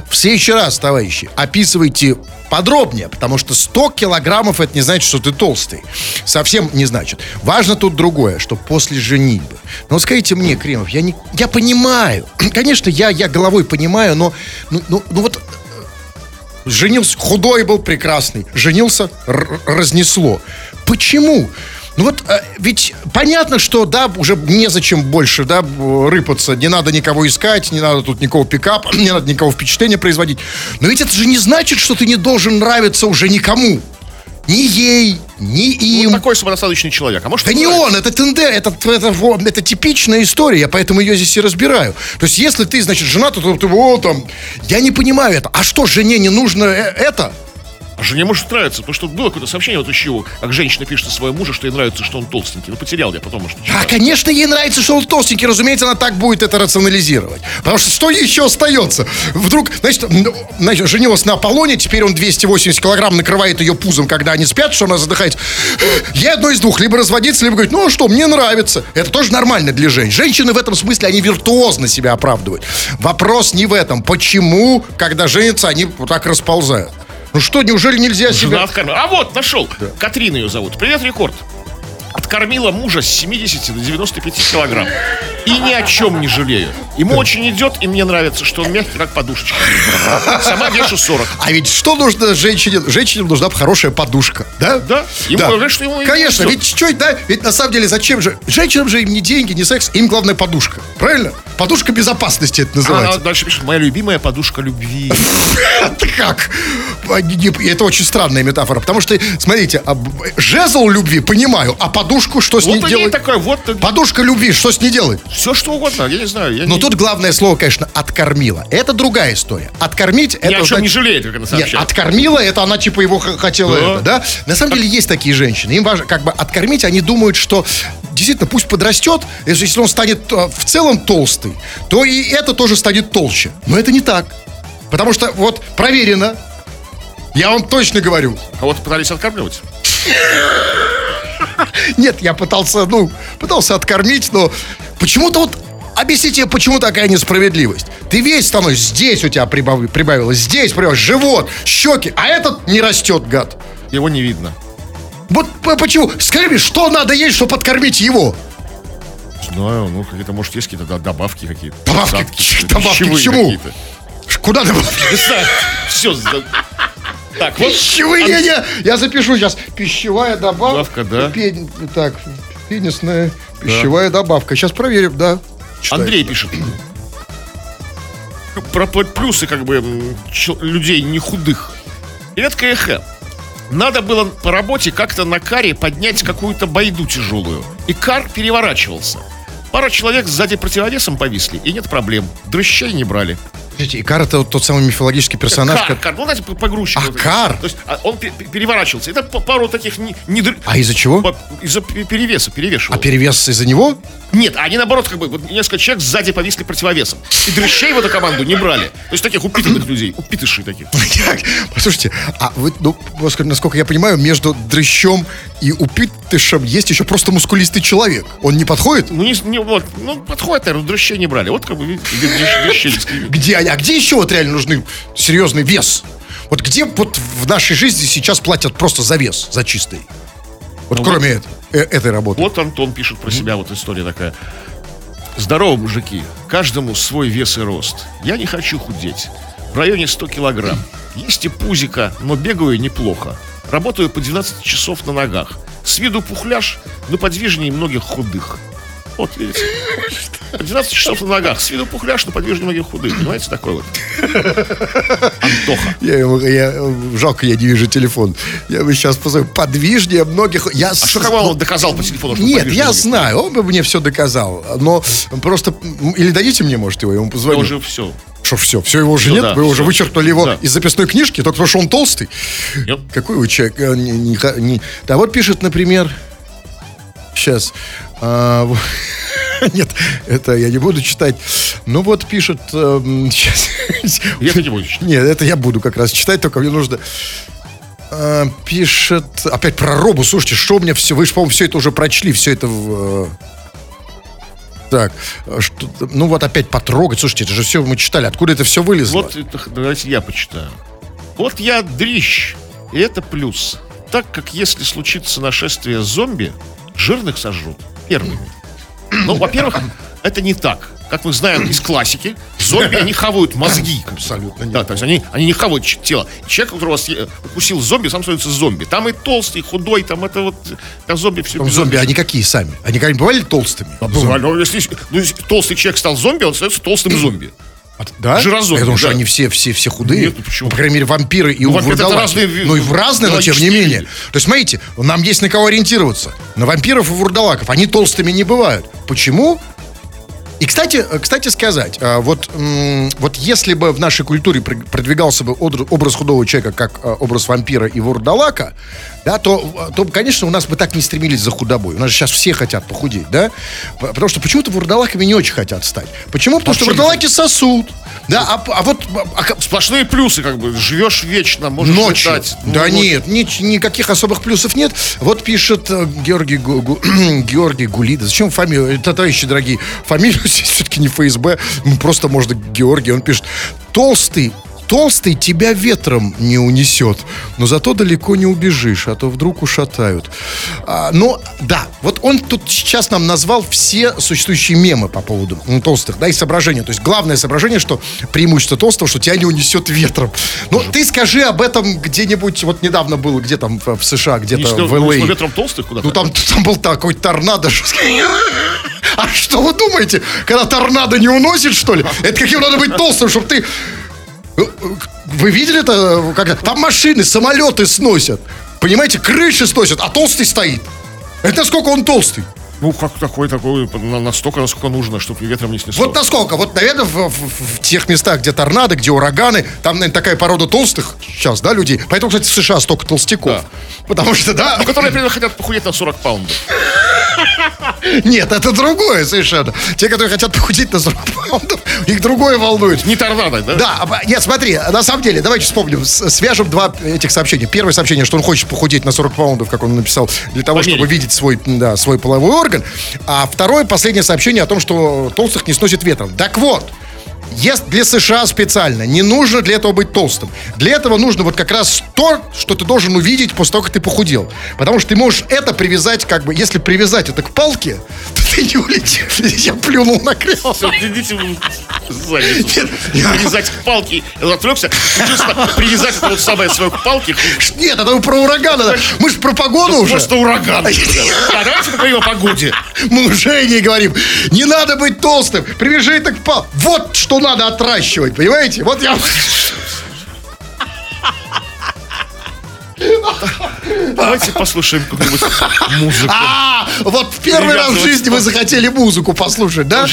[SPEAKER 2] в следующий раз, товарищи, описывайте подробнее, потому что 100 килограммов это не значит, что ты толстый. Совсем не значит. Важно тут другое, что после женитьбы. Но вот скажите мне, Кремов, я, не, я понимаю, конечно, я, я головой понимаю, но ну, ну, ну вот Женился, худой был, прекрасный. Женился, разнесло. Почему? Ну вот, э, ведь понятно, что, да, уже незачем больше, да, рыпаться, не надо никого искать, не надо тут никакого пикапа, не надо никого впечатления производить. Но ведь это же не значит, что ты не должен нравиться уже никому. Ни ей, ни им.
[SPEAKER 1] Ну, такой самодостаточный человек. А может,
[SPEAKER 2] Да не
[SPEAKER 1] нравится?
[SPEAKER 2] он, это тендер, это, это, во- это типичная история, я поэтому ее здесь и разбираю. То есть, если ты, значит, жена, то ты, о, там, я не понимаю это. А что, жене не нужно э- это?
[SPEAKER 1] А жене может нравиться, потому что было какое-то сообщение вот еще, как женщина пишет о своем муже, что ей нравится, что он толстенький. Ну, потерял я потом, может, читал.
[SPEAKER 2] А, конечно, ей нравится, что он толстенький, разумеется, она так будет это рационализировать. Потому что что еще остается? Вдруг, значит, значит женилась на Аполлоне, теперь он 280 килограмм накрывает ее пузом, когда они спят, что она задыхается. Ей одно из двух, либо разводиться, либо говорить, ну а что, мне нравится. Это тоже нормально для женщин. Женщины в этом смысле, они виртуозно себя оправдывают. Вопрос не в этом. Почему, когда женятся, они вот так расползают? Ну что, неужели нельзя себя...
[SPEAKER 1] Жена откормила. А вот, нашел. Катрина ее зовут. Привет, рекорд. Откормила мужа с 70 до 95 килограмм. И ни о чем не жалею. Ему очень идет, и мне нравится, что он мягкий, как подушечка. Сама вешу 40.
[SPEAKER 2] А ведь что нужно женщине? Женщине нужна хорошая подушка, да?
[SPEAKER 1] Да. Ему говорят, что ему
[SPEAKER 2] Конечно, ведь что, да? Ведь на самом деле зачем же? Женщинам же им не деньги, не секс, им главное подушка. Правильно? Подушка безопасности это
[SPEAKER 1] Она
[SPEAKER 2] называется.
[SPEAKER 1] дальше пишет, моя любимая подушка любви.
[SPEAKER 2] Это как? А, Это очень странная метафора, потому что, смотрите, а, жезл любви понимаю, а подушку что с ней делать? Подушка любви, что с ней делать?
[SPEAKER 1] Все что угодно, я не знаю. Я
[SPEAKER 2] Но
[SPEAKER 1] не,
[SPEAKER 2] тут главное слово, конечно, откормила. Это другая история. Откормить
[SPEAKER 1] ни
[SPEAKER 2] это
[SPEAKER 1] о чем
[SPEAKER 2] значит-
[SPEAKER 1] не жалеет, как она
[SPEAKER 2] Нет,
[SPEAKER 1] сообщает.
[SPEAKER 2] откормила, это она типа его хотела,
[SPEAKER 1] Да.
[SPEAKER 2] это, да? На самом деле есть такие женщины. Им важно как бы откормить, они думают, что действительно пусть подрастет, если если он станет э, в целом толстый, то и это тоже станет толще. Но это не так. Потому что вот проверено, я вам точно говорю.
[SPEAKER 1] Кого-то пытались откармливать?
[SPEAKER 2] Нет, я пытался, ну, пытался откормить, но почему-то вот Объясните, почему такая несправедливость? Ты весь становишься, здесь у тебя прибав- прибавилось, здесь прибавилось, живот, щеки, а этот не растет, гад.
[SPEAKER 1] Его не видно.
[SPEAKER 2] Вот почему? Скажи мне, что надо есть, чтобы подкормить его?
[SPEAKER 1] Знаю, ну какие-то, может, есть какие-то добавки какие-то.
[SPEAKER 2] Добавки? Ч- добавки к чему? Куда добавки?
[SPEAKER 1] Не знаю. Все. Так, вот.
[SPEAKER 2] Пищевые, не, не, я запишу сейчас. Пищевая добавка.
[SPEAKER 1] Добавка, да.
[SPEAKER 2] Пен- так, пенисная пищевая добавка. Сейчас проверим, да. Читай.
[SPEAKER 1] Андрей пишет. Про пл- плюсы, как бы, людей не худых. Привет, КХ. Надо было по работе как-то на каре поднять какую-то байду тяжелую. И кар переворачивался. Пара человек сзади противовесом повисли, и нет проблем. Дрыщей не брали.
[SPEAKER 2] Подождите, Икар это вот тот самый мифологический персонаж.
[SPEAKER 1] Кар,
[SPEAKER 2] как-
[SPEAKER 1] кар, ну, знаете, погрузчик.
[SPEAKER 2] А,
[SPEAKER 1] вот
[SPEAKER 2] кар?
[SPEAKER 1] То есть а, он пе- пе- переворачивался. Это пару таких не, не
[SPEAKER 2] А из-за чего?
[SPEAKER 1] Из-за пе- перевеса, перевешивал.
[SPEAKER 2] А перевес из-за него?
[SPEAKER 1] Нет, они наоборот, как бы, вот несколько человек сзади повисли противовесом. И дрыщей в эту команду не брали. То есть таких упитанных людей, упитышей таких.
[SPEAKER 2] Послушайте, а вы, ну, насколько я понимаю, между дрыщом и упитышем есть еще просто мускулистый человек. Он не подходит?
[SPEAKER 1] Ну, не, не- вот, ну, подходит, наверное, дрыщей не брали. Вот как бы, дрыщей.
[SPEAKER 2] Где они? А где еще вот реально нужны серьезный вес? Вот где вот в нашей жизни сейчас платят просто за вес, за чистый? Вот
[SPEAKER 1] Ну,
[SPEAKER 2] кроме эт- э- этой работы.
[SPEAKER 1] Вот Антон пишет про себя, вот история такая. Здорово, мужики. Каждому свой вес и рост. Я не хочу худеть. В районе 100 килограмм. Есть и пузика, но бегаю неплохо. Работаю по 12 часов на ногах. С виду пухляш, но подвижнее многих худых. Вот, видите? По 12 часов на ногах. С виду пухляш, но подвижнее многих худых. Понимаете, такой вот. Антоха.
[SPEAKER 2] Я, я- жалко, я не вижу телефон. Я бы сейчас позову. Подвижнее многих... Я
[SPEAKER 1] А что как он доказал по телефону, что
[SPEAKER 2] Нет, я знаю, он бы мне все доказал. Но просто... Или дадите мне, может, его, я ему
[SPEAKER 1] Я
[SPEAKER 2] позвоню.
[SPEAKER 1] уже все.
[SPEAKER 2] Что, все, все его уже
[SPEAKER 1] Всё,
[SPEAKER 2] нет?
[SPEAKER 1] да,
[SPEAKER 2] Вы уже
[SPEAKER 1] всё.
[SPEAKER 2] вычеркнули его
[SPEAKER 1] Да.
[SPEAKER 2] из записной книжки, только потому что он толстый?
[SPEAKER 1] Нет.
[SPEAKER 2] Какой вы человек? э, не- не не- Да вот пишет, например... Сейчас. а, Нет, это я не буду читать. Ну вот пишет... Сейчас.
[SPEAKER 1] Я не буду читать.
[SPEAKER 2] Нет, это я буду как раз читать, только мне нужно... А, Пишет... Опять про робу. Слушайте, что у меня все... Вы же, по-моему, все это уже прочли, все это в... э, Так, э, что, ну вот опять потрогать. Слушайте, это же все мы читали. Откуда это все вылезло?
[SPEAKER 1] Вот это, давайте я почитаю. Вот я дрищ, и это плюс. Так как если случится нашествие зомби, жирных сожрут первыми. Ну, во-первых, это не так. Как мы знаем из классики, зомби, они хавают мозги.
[SPEAKER 2] Абсолютно нет.
[SPEAKER 1] Да, то есть они, они не хавают тело. Человек, которого съе- укусил зомби, сам становится зомби. Там и толстый, и худой, там это вот... Там зомби все
[SPEAKER 2] Там зомби, они какие сами? Они когда-нибудь бывали толстыми?
[SPEAKER 1] Бывали. Ну, если, ну, если толстый человек стал зомби, он становится толстым зомби.
[SPEAKER 2] А, Да?
[SPEAKER 1] Жирозомби,
[SPEAKER 2] Я думаю, что
[SPEAKER 1] да.
[SPEAKER 2] они все, все, все худые.
[SPEAKER 1] Нет, ну почему?
[SPEAKER 2] по крайней мере, вампиры и
[SPEAKER 1] Ну, это
[SPEAKER 2] вурдалаки.
[SPEAKER 1] разные
[SPEAKER 2] Ну, и в разные, но тем не менее. То есть, смотрите, нам есть на кого ориентироваться. На вампиров и вурдалаков. Они толстыми не бывают. Почему? И, кстати, э, кстати сказать, а, вот, вот если бы в нашей культуре пр- продвигался бы образ худого человека как а, образ вампира и вурдалака, да, то, то, конечно, у нас бы так не стремились за худобой. У нас же сейчас все хотят похудеть, да? Потому что почему-то вурдалаками не очень хотят стать. Почему? Потому что
[SPEAKER 1] Вообще не
[SPEAKER 2] вурдалаки сосут. Да, а, а вот а
[SPEAKER 1] Сплошные плюсы, как бы. Живешь вечно, можешь
[SPEAKER 2] ночью.
[SPEAKER 1] летать. Ну,
[SPEAKER 2] да
[SPEAKER 1] вот.
[SPEAKER 2] нет, ни- никаких особых плюсов нет. Вот пишет э, Георгий, Гу- Гу- Георгий Гулида. Зачем фамилию? Это, товарищи дорогие, фамилию здесь все-таки не ФСБ, ну, просто можно Георгий. Он пишет, толстый, толстый тебя ветром не унесет, но зато далеко не убежишь, а то вдруг ушатают. А, но, да, вот он тут сейчас нам назвал все существующие мемы по поводу м, толстых, да, и соображения. То есть главное соображение, что преимущество толстого, что тебя не унесет ветром. Ну, ты скажи об этом где-нибудь, вот недавно было, где там в, США, где-то в
[SPEAKER 1] ну, если ветром толстых куда-то.
[SPEAKER 2] Ну, там, там был такой торнадо. А что вы думаете, когда торнадо не уносит, что ли? Это каким надо быть толстым, чтобы ты... Вы видели это? Как... Там машины, самолеты сносят. Понимаете, крыши сносят, а толстый стоит. Это насколько он толстый.
[SPEAKER 1] Ну, как такой, такой, на- настолько, насколько нужно, чтобы ветром не снесло.
[SPEAKER 2] Вот насколько? Вот, наверное, в, в- в тех местах, где торнадо, где ураганы, там, наверное, такая порода толстых сейчас, да, людей. Поэтому, кстати, в США столько толстяков.
[SPEAKER 1] Да.
[SPEAKER 2] Потому что, да,
[SPEAKER 1] Ну, которые, например, хотят похудеть на 40 паундов.
[SPEAKER 2] Нет, это другое совершенно. Те, которые хотят похудеть на 40 паундов, их другое волнует.
[SPEAKER 1] Не торнадо, да?
[SPEAKER 2] Да, а, нет, смотри, на самом деле, давайте вспомним, свяжем два этих сообщения. Первое сообщение, что он хочет похудеть на 40 паундов, как он написал, для того, чтобы видеть свой, да, свой половой орган. А второе, последнее сообщение о том, что толстых не сносит ветром. Так вот, есть для США специально. Не нужно для этого быть толстым. Для этого нужно вот как раз то, что ты должен увидеть после того, как ты похудел. Потому что ты можешь это привязать, как бы, если привязать это к палке, то ты не улетишь. Я плюнул на кресло.
[SPEAKER 1] Идите задницу. Привязать к палке. Я отвлекся. Привязать это вот самое свое к палке.
[SPEAKER 2] Нет, это про ураган. Мы же про погоду уже.
[SPEAKER 1] Просто ураган. А давайте поговорим о погоде.
[SPEAKER 2] Мы уже не говорим. Не надо быть толстым. Привяжи это к пал. Вот что надо отращивать, понимаете? Вот я...
[SPEAKER 1] Давайте послушаем какую-нибудь музыку.
[SPEAKER 2] А, вот в первый раз в жизни вы захотели музыку послушать, да?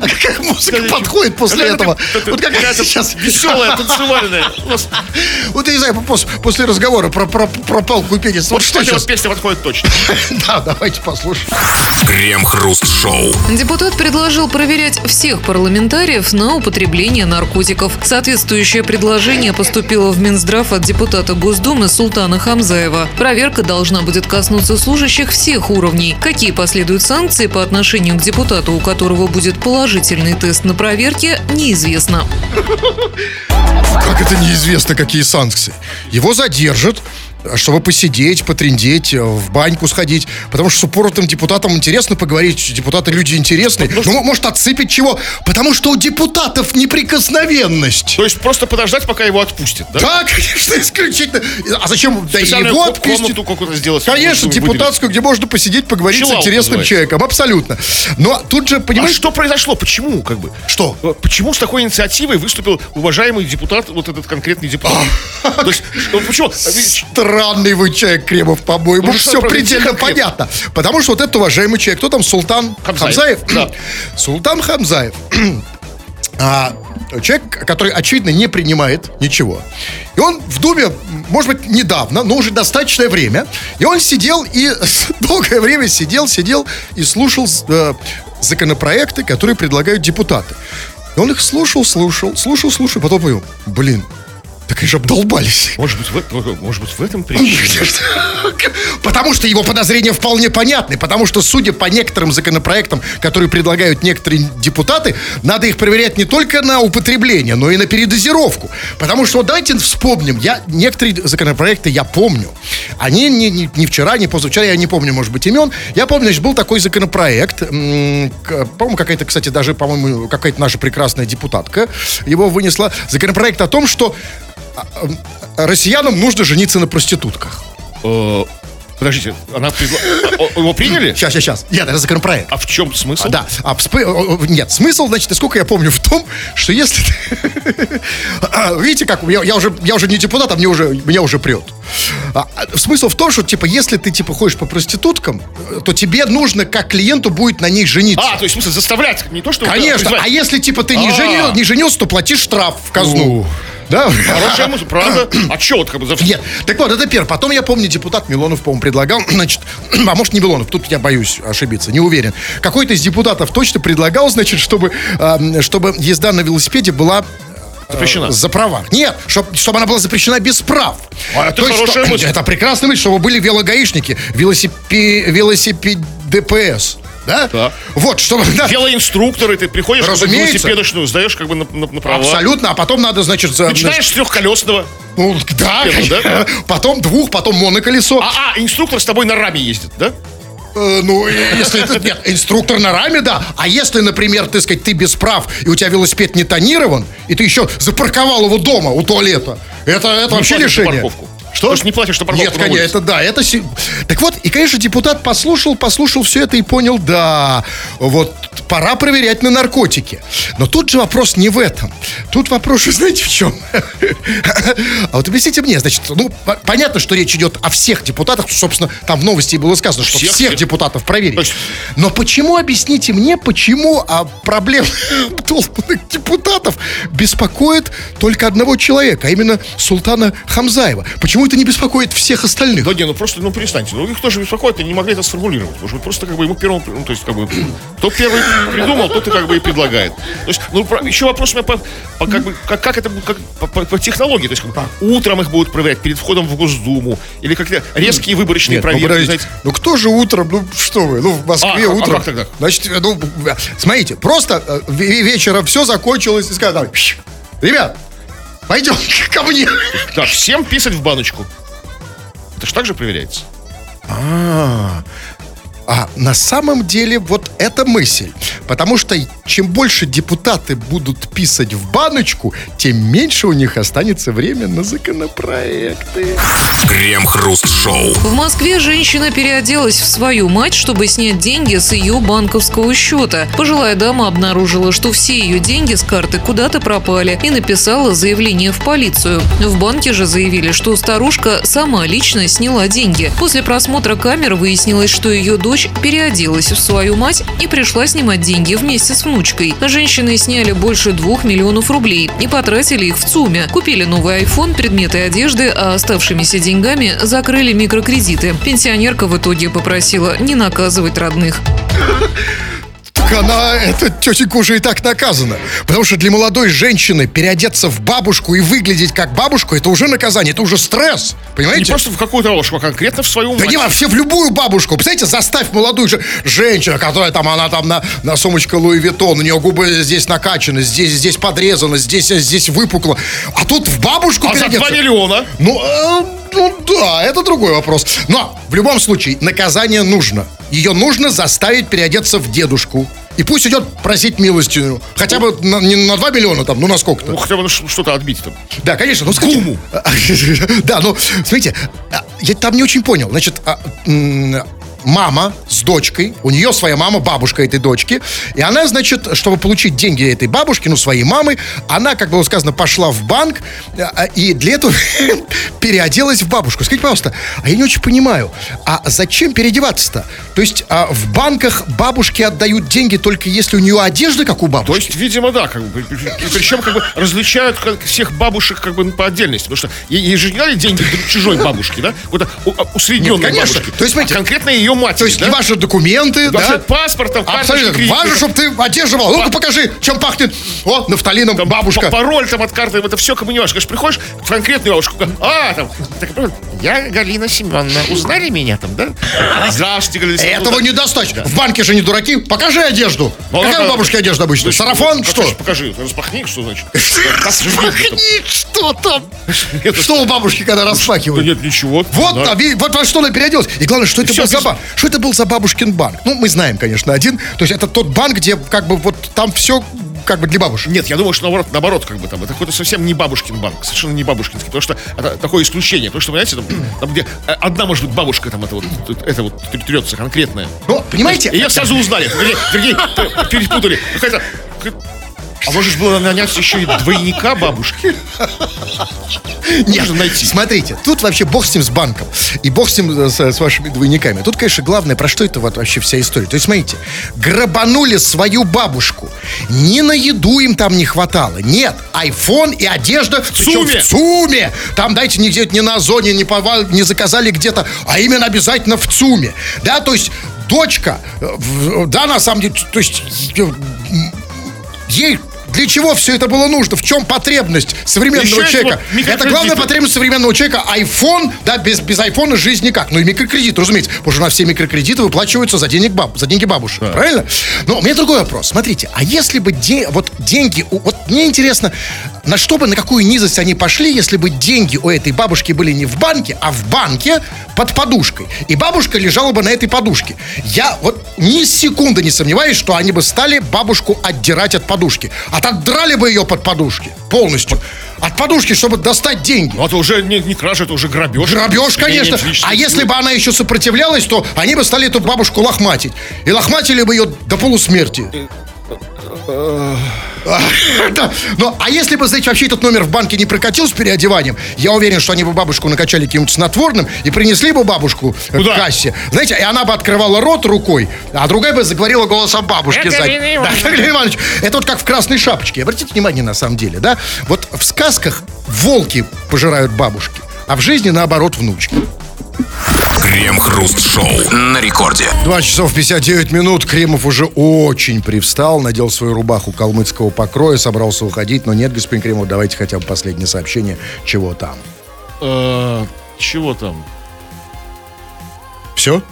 [SPEAKER 2] А какая музыка подходит после этого? Вот какая сейчас...
[SPEAKER 1] Веселая, танцевальная.
[SPEAKER 2] Вот я не знаю, пос- после разговора про, про, про палку и пенис. Вот что сейчас?
[SPEAKER 1] песня подходит точно.
[SPEAKER 2] Да, давайте послушаем.
[SPEAKER 3] Крем-хруст-шоу.
[SPEAKER 4] Депутат предложил проверять всех парламентариев на употребление наркотиков. Соответствующее предложение поступило в Минздрав от депутата Госдумы Султана Хамзаева. Проверка должна будет коснуться служащих всех уровней. Какие последуют санкции по отношению к депутату, у которого будет положительный тест на проверке, неизвестно.
[SPEAKER 2] Как это неизвестно, какие санкции? Его задержат, чтобы посидеть, потрендеть, э, в баньку сходить. Потому что с упоротым депутатом интересно поговорить. Депутаты люди интересные. Ну, может, отсыпать чего? Потому что у депутатов неприкосновенность.
[SPEAKER 1] То есть просто подождать, пока его отпустят, да?
[SPEAKER 2] Да, конечно, исключительно. А зачем да, его отпустят?
[SPEAKER 1] комнату сделать.
[SPEAKER 2] Конечно, депутатскую, где можно посидеть, поговорить
[SPEAKER 1] Чиллаут
[SPEAKER 2] с интересным
[SPEAKER 1] называется.
[SPEAKER 2] человеком. Абсолютно. Но тут же,
[SPEAKER 1] выделить. А
[SPEAKER 2] понимаешь,
[SPEAKER 1] что произошло? Почему, как бы?
[SPEAKER 2] Что?
[SPEAKER 1] Э, Почему с такой инициативой выступил уважаемый депутат, вот этот конкретный депутат? То есть, э, почему?
[SPEAKER 2] Странный вы человек, Кремов, по-моему.
[SPEAKER 1] Ну,
[SPEAKER 2] Все предельно понятно. Потому что вот этот уважаемый человек, кто там, Султан
[SPEAKER 1] Хамзаев.
[SPEAKER 2] Хамзаев?
[SPEAKER 1] Да.
[SPEAKER 2] Султан Хамзаев. А, человек, который, очевидно, не принимает ничего. И он в Думе, может быть, недавно, но уже достаточное время. И он сидел и долгое время сидел, сидел и слушал э, законопроекты, которые предлагают депутаты. И он их слушал, слушал, слушал, слушал, потом понял, блин, так они же обдолбались.
[SPEAKER 1] Может быть, в, может быть, в этом причина?
[SPEAKER 2] Потому что его подозрения вполне понятны. Потому что, судя по некоторым законопроектам, которые предлагают некоторые депутаты, надо их проверять не только на употребление, но и на передозировку. Потому что, давайте вспомним, я некоторые законопроекты я помню. Они не, не- не вчера, не позавчера, я не помню, может быть, имен. Я помню, значит, был такой законопроект, по-моему, какая-то, кстати, даже, по-моему, какая-то наша прекрасная депутатка его вынесла. Законопроект о том, что россиянам нужно жениться на проститутках.
[SPEAKER 1] Э, Подождите, она предла- а, Его приняли?
[SPEAKER 2] Сейчас, сейчас, сейчас. Нет, это законопроект.
[SPEAKER 1] А в чем смысл?
[SPEAKER 2] А, да, а о, нет, смысл, значит, насколько я помню, в том, что если... А, Видите, как, я, я уже, я уже не депутат, а мне уже, меня уже прет. А, а, смысл в том, что, типа, если ты, типа, ходишь по проституткам, э, то тебе нужно, как клиенту, будет на них жениться.
[SPEAKER 1] А, то есть, в смысле, заставлять, не то, что...
[SPEAKER 2] Конечно, а если, типа, ты не,
[SPEAKER 1] А.
[SPEAKER 2] женил, не женился, то платишь штраф в казну. Да?
[SPEAKER 1] Хорошая мысль, правда? А вот как бы... за-
[SPEAKER 2] Нет, так вот, это первое. Потом я помню, депутат Милонов, по-моему, предлагал, значит, а может не Милонов, тут я боюсь ошибиться, не уверен. Какой-то из депутатов точно предлагал, значит, чтобы, чтобы езда на велосипеде была э,
[SPEAKER 1] Запрещена.
[SPEAKER 2] за права. Нет, чтоб- чтобы она была запрещена без прав.
[SPEAKER 1] А, это
[SPEAKER 2] То есть,
[SPEAKER 1] хорошая
[SPEAKER 2] что-
[SPEAKER 1] мысль.
[SPEAKER 2] Это прекрасная мысль, чтобы были велогаишники, велосипи, велосипед ДПС. Да?
[SPEAKER 1] Да.
[SPEAKER 2] Вот, чтобы... да,
[SPEAKER 1] Велоинструкторы, ты приходишь,
[SPEAKER 2] Разумеется.
[SPEAKER 1] велосипедочную сдаешь как бы на, на- на права.
[SPEAKER 2] Абсолютно, а потом надо, значит, за,
[SPEAKER 1] Начинаешь с трехколесного.
[SPEAKER 2] ну, да,
[SPEAKER 1] да?
[SPEAKER 2] потом двух, потом моноколесо.
[SPEAKER 1] А, а, инструктор с тобой на раме ездит, да?
[SPEAKER 2] Э, Ну, если это, нет, инструктор на раме, да. А если, например, ты сказать, ты без прав, и у тебя велосипед не тонирован, и ты еще запарковал его дома у туалета, это, это вообще
[SPEAKER 1] платишь за
[SPEAKER 2] лишение.
[SPEAKER 1] парковку. Что? Же не платишь на парковку
[SPEAKER 2] Нет, конечно, это да, это... Так вот, и, конечно, депутат послушал, послушал все это и понял, да, вот пора проверять на наркотики. Но тут же вопрос не в этом. Тут вопрос, вы знаете, в чем? А вот объясните мне, значит, ну, по- понятно, что речь идет о всех депутатах, собственно, там в новости было сказано, что
[SPEAKER 1] Всех,
[SPEAKER 2] всех, депутатов
[SPEAKER 1] То
[SPEAKER 2] проверить. Но почему, объясните мне, почему а, проблем толстых депутатов беспокоит только одного человека, а именно Султана Хамзаева? Почему это не беспокоит всех остальных?
[SPEAKER 1] Да не, ну просто, ну перестаньте. Ну, их тоже беспокоит, они не могли это сформулировать. Может быть, просто как бы ему первому, ну, то есть, как бы, кто первый придумал, тот и как бы и предлагает. То есть, ну, про- еще вопрос у меня по, по, как, бы, как, как это будет, как, по, по- по технологии. То есть, как бы, утром их будут проверять перед входом в Госдуму. Или как-то резкие выборочные
[SPEAKER 2] Нет, ну,
[SPEAKER 1] проверки.
[SPEAKER 2] подождите.
[SPEAKER 1] знаете.
[SPEAKER 2] Ну кто же утром, ну что вы, ну в Москве
[SPEAKER 1] А, а
[SPEAKER 2] утром.
[SPEAKER 1] как тогда?
[SPEAKER 2] Значит, ну, смотрите, просто э, ве- вечером все закончилось и сказали, там, «Щ, ребят, пойдем ко мне.
[SPEAKER 1] Да, всем писать в баночку. Это же так же проверяется.
[SPEAKER 2] А, а на самом деле вот эта мысль. Потому что чем больше депутаты будут писать в баночку, тем меньше у них останется время на законопроекты.
[SPEAKER 3] Крем-хруст-шоу.
[SPEAKER 4] В Москве женщина переоделась в свою мать, чтобы снять деньги с ее банковского счета. Пожилая дама обнаружила, что все ее деньги с карты куда-то пропали и написала заявление в полицию. В банке же заявили, что старушка сама лично сняла деньги. После просмотра камер выяснилось, что ее дочь переоделась в свою мать и пришла снимать деньги вместе с внучкой. Женщины сняли больше двух миллионов рублей и потратили их в ЦУМе. Купили новый iPhone, предметы одежды, а оставшимися деньгами закрыли микрокредиты. Пенсионерка в итоге попросила не наказывать родных.
[SPEAKER 2] Так она, эта тетенька уже и так наказана. Потому что для молодой женщины переодеться в бабушку и выглядеть как бабушку, это уже наказание, это уже стресс.
[SPEAKER 1] Не
[SPEAKER 2] Понимаете?
[SPEAKER 1] просто в какую-то ложку, а конкретно в свою
[SPEAKER 2] Да
[SPEAKER 1] мать.
[SPEAKER 2] не, вообще в любую бабушку. Представляете, заставь молодую же женщину, которая там, она там на, на сумочка Луи Виттон, у нее губы здесь накачаны, здесь, здесь подрезаны, здесь, здесь выпукло. А тут в бабушку
[SPEAKER 1] А за 2
[SPEAKER 2] переодеться.
[SPEAKER 1] миллиона?
[SPEAKER 2] Ну, э, ну да, это другой вопрос. Но в любом случае наказание нужно. Ее нужно заставить переодеться в дедушку. И пусть идет просить милостину. Хотя бы на- не на 2 миллиона, там, ну на сколько-то.
[SPEAKER 1] Ну, хотя бы что-то отбить там.
[SPEAKER 2] Да, конечно. Ну, скажите-
[SPEAKER 1] Гуму.
[SPEAKER 2] Да, ну, смотрите, а, я там не очень понял. Значит, а, мама с дочкой, у нее своя мама, бабушка этой дочки, и она, значит, чтобы получить деньги этой бабушки, ну, своей мамы, она, как было сказано, пошла в банк, а, а, и для этого переоделась в бабушку. Скажите, пожалуйста, а я не очень понимаю, а зачем переодеваться-то? То есть а, в банках бабушки отдают деньги только если у нее одежда, как у
[SPEAKER 1] То
[SPEAKER 2] бабушки?
[SPEAKER 1] есть, видимо, да, как бы, причем как бы различают как всех бабушек как бы по отдельности, потому что ей, ей же не дали деньги чужой бабушке, да? Вот у- а, усредненной
[SPEAKER 2] Нет, конечно.
[SPEAKER 1] бабушке.
[SPEAKER 2] То есть, смотрите,
[SPEAKER 1] а конкретно ее матери,
[SPEAKER 2] То есть
[SPEAKER 1] да?
[SPEAKER 2] ваши документы,
[SPEAKER 1] Вообще
[SPEAKER 2] да?
[SPEAKER 1] паспорт, там,
[SPEAKER 2] Абсолютно.
[SPEAKER 1] кредитная.
[SPEAKER 2] Важно, чтобы ты одежда была. Ну-ка покажи, чем пахнет. О, нафталином
[SPEAKER 1] Там
[SPEAKER 2] бабушка.
[SPEAKER 1] Пароль там от карты, это все, бы не важно. Конечно, приходишь в конкретную бабушку, а, там, так, я Галина Семеновна, узнали меня там, да? Здравствуйте, Галина Семеновна.
[SPEAKER 2] Этого недостаточно. В банке же не дураки. Покажи одежду.
[SPEAKER 1] Ну,
[SPEAKER 2] Какая у
[SPEAKER 1] ну,
[SPEAKER 2] бабушки одежда обычно?
[SPEAKER 1] Значит,
[SPEAKER 2] Сарафан?
[SPEAKER 1] ну,
[SPEAKER 2] Что?
[SPEAKER 1] покажи, Покажи, распахни, что значит.
[SPEAKER 2] Распахни, что там? Что у бабушки, когда
[SPEAKER 1] Да
[SPEAKER 2] распахивают?
[SPEAKER 1] нет, ничего.
[SPEAKER 2] Вот,
[SPEAKER 1] Да.
[SPEAKER 2] а, вот во что она переоделась. И главное, что это,
[SPEAKER 1] всё,
[SPEAKER 2] был за,
[SPEAKER 1] ты-
[SPEAKER 2] ба- что это был за бабушкин банк. Ну, мы знаем, конечно, один. То есть это тот банк, где как бы вот там все как бы для бабушек.
[SPEAKER 1] Нет, я думаю, что наоборот, наоборот, как бы там, это какой-то совсем не бабушкин банк, совершенно не бабушкинский, потому что это такое исключение, потому что, понимаете, там, там где э, одна, может быть, бабушка там, это вот, это вот трется конкретная.
[SPEAKER 2] Ну, понимаете?
[SPEAKER 1] И ее сразу узнали, вернее, перепутали. Какая-то, какая- а может было нанять еще и двойника бабушки?
[SPEAKER 2] Нет,
[SPEAKER 1] Можно найти.
[SPEAKER 2] смотрите, тут вообще бог с ним с банком. И бог с ним э, с, с вашими двойниками. Тут, конечно, главное, про что это вообще вся история. То есть, смотрите, грабанули свою бабушку. Ни на еду им там не хватало. Нет, айфон и одежда в
[SPEAKER 1] ЦУМе.
[SPEAKER 2] В ЦУМе. Там, дайте, нигде не на Озоне, не, повал, не заказали где-то, а именно обязательно в ЦУМе. Да, то есть дочка, э, в- да, на самом деле, то есть ей для чего все это было нужно? В чем потребность современного
[SPEAKER 1] Еще
[SPEAKER 2] человека?
[SPEAKER 1] вот.
[SPEAKER 2] Это главная потребность современного человека. iPhone, да, без, без айфона жизнь никак. Ну и микрокредит, разумеется. Потому что у нас все микрокредиты выплачиваются за, денег баб, за деньги бабушек. Правильно? Но у меня другой вопрос. Смотрите, а если бы де- вот деньги... Вот мне интересно, на что бы, на какую низость они пошли, если бы деньги у этой бабушки были не в банке, а в банке под подушкой. И бабушка лежала бы на этой подушке. Я вот ни секунды не сомневаюсь, что они бы стали бабушку отдирать от подушки. Отодрали бы ее под подушки полностью. От подушки, чтобы достать деньги.
[SPEAKER 1] Ну, это уже не, не кража, это уже грабеж.
[SPEAKER 2] Грабеж, конечно. А если бы она еще сопротивлялась, то они бы стали эту бабушку лохматить. И лохматили бы ее до полусмерти. Да. Ну, а если бы, знаете, вообще этот номер в банке не прокатил с переодеванием, я уверен, что они бы бабушку накачали каким-нибудь снотворным и принесли бы бабушку э,
[SPEAKER 1] Куда?
[SPEAKER 2] к кассе. Знаете, и она бы открывала рот рукой, а другая бы заговорила голосом бабушки.
[SPEAKER 1] Это
[SPEAKER 2] Да, Иванович, это вот как в «Красной шапочке». Обратите внимание, на самом деле, да? Вот в сказках волки пожирают бабушки, а в жизни, наоборот, внучки.
[SPEAKER 3] Крем-хруст-шоу на рекорде.
[SPEAKER 2] 2 часов 59 минут. Кремов уже очень привстал, надел свою рубаху калмыцкого покроя, собрался уходить. Но нет, господин Кремов, давайте хотя бы последнее сообщение. Чего там?
[SPEAKER 1] Э, Чего там?
[SPEAKER 2] Все?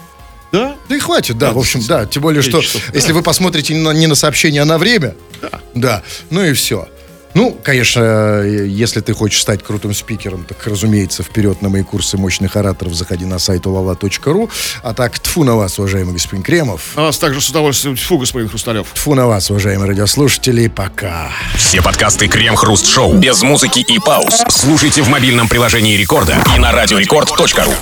[SPEAKER 1] Да?
[SPEAKER 2] Да и хватит, да,
[SPEAKER 1] Да,
[SPEAKER 2] в общем, да. Тем более, что если вы посмотрите не на, не на сообщение, а на время, да, ну и все. Ну, конечно, э, если ты хочешь стать крутым спикером, так, разумеется, вперед на мои курсы мощных ораторов заходи на сайт ulala.ru. А так, тфу на вас, уважаемый господин Кремов.
[SPEAKER 1] А вас также с удовольствием. Фу, господин Хрусталев.
[SPEAKER 2] Тфу на вас, уважаемые радиослушатели. Пока.
[SPEAKER 3] Все подкасты Крем-хруст-шоу без музыки и пауз слушайте в мобильном приложении Рекорда и на радиорекорд.ру.